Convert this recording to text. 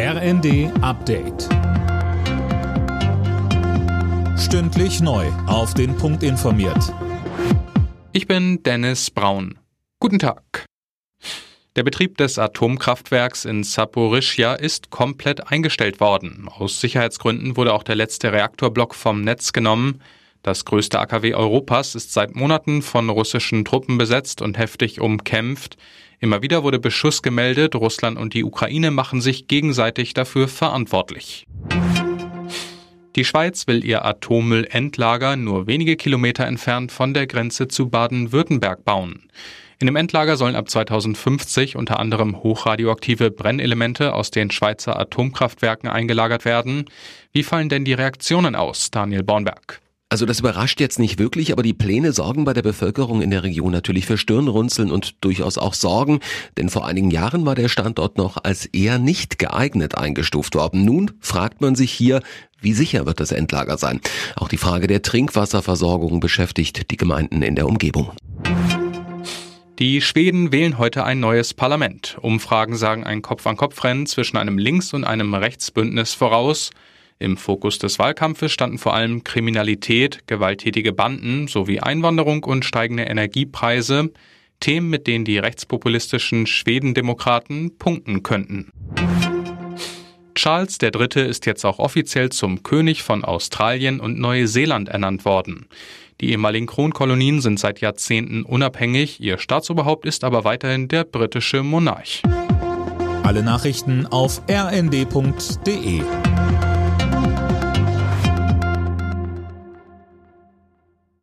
RND Update. Stündlich neu. Auf den Punkt informiert. Ich bin Dennis Braun. Guten Tag. Der Betrieb des Atomkraftwerks in Saporischja ist komplett eingestellt worden. Aus Sicherheitsgründen wurde auch der letzte Reaktorblock vom Netz genommen. Das größte AKW Europas ist seit Monaten von russischen Truppen besetzt und heftig umkämpft. Immer wieder wurde Beschuss gemeldet, Russland und die Ukraine machen sich gegenseitig dafür verantwortlich. Die Schweiz will ihr Atommüllendlager nur wenige Kilometer entfernt von der Grenze zu Baden-Württemberg bauen. In dem Endlager sollen ab 2050 unter anderem hochradioaktive Brennelemente aus den Schweizer Atomkraftwerken eingelagert werden. Wie fallen denn die Reaktionen aus, Daniel Bornberg? Also das überrascht jetzt nicht wirklich, aber die Pläne sorgen bei der Bevölkerung in der Region natürlich für Stirnrunzeln und durchaus auch Sorgen, denn vor einigen Jahren war der Standort noch als eher nicht geeignet eingestuft worden. Nun fragt man sich hier, wie sicher wird das Endlager sein? Auch die Frage der Trinkwasserversorgung beschäftigt die Gemeinden in der Umgebung. Die Schweden wählen heute ein neues Parlament. Umfragen sagen ein Kopf-an-Kopf-Rennen zwischen einem Links- und einem Rechtsbündnis voraus. Im Fokus des Wahlkampfes standen vor allem Kriminalität, gewalttätige Banden sowie Einwanderung und steigende Energiepreise, Themen, mit denen die rechtspopulistischen Schwedendemokraten punkten könnten. Charles III. ist jetzt auch offiziell zum König von Australien und Neuseeland ernannt worden. Die ehemaligen Kronkolonien sind seit Jahrzehnten unabhängig, ihr Staatsoberhaupt ist aber weiterhin der britische Monarch. Alle Nachrichten auf rnd.de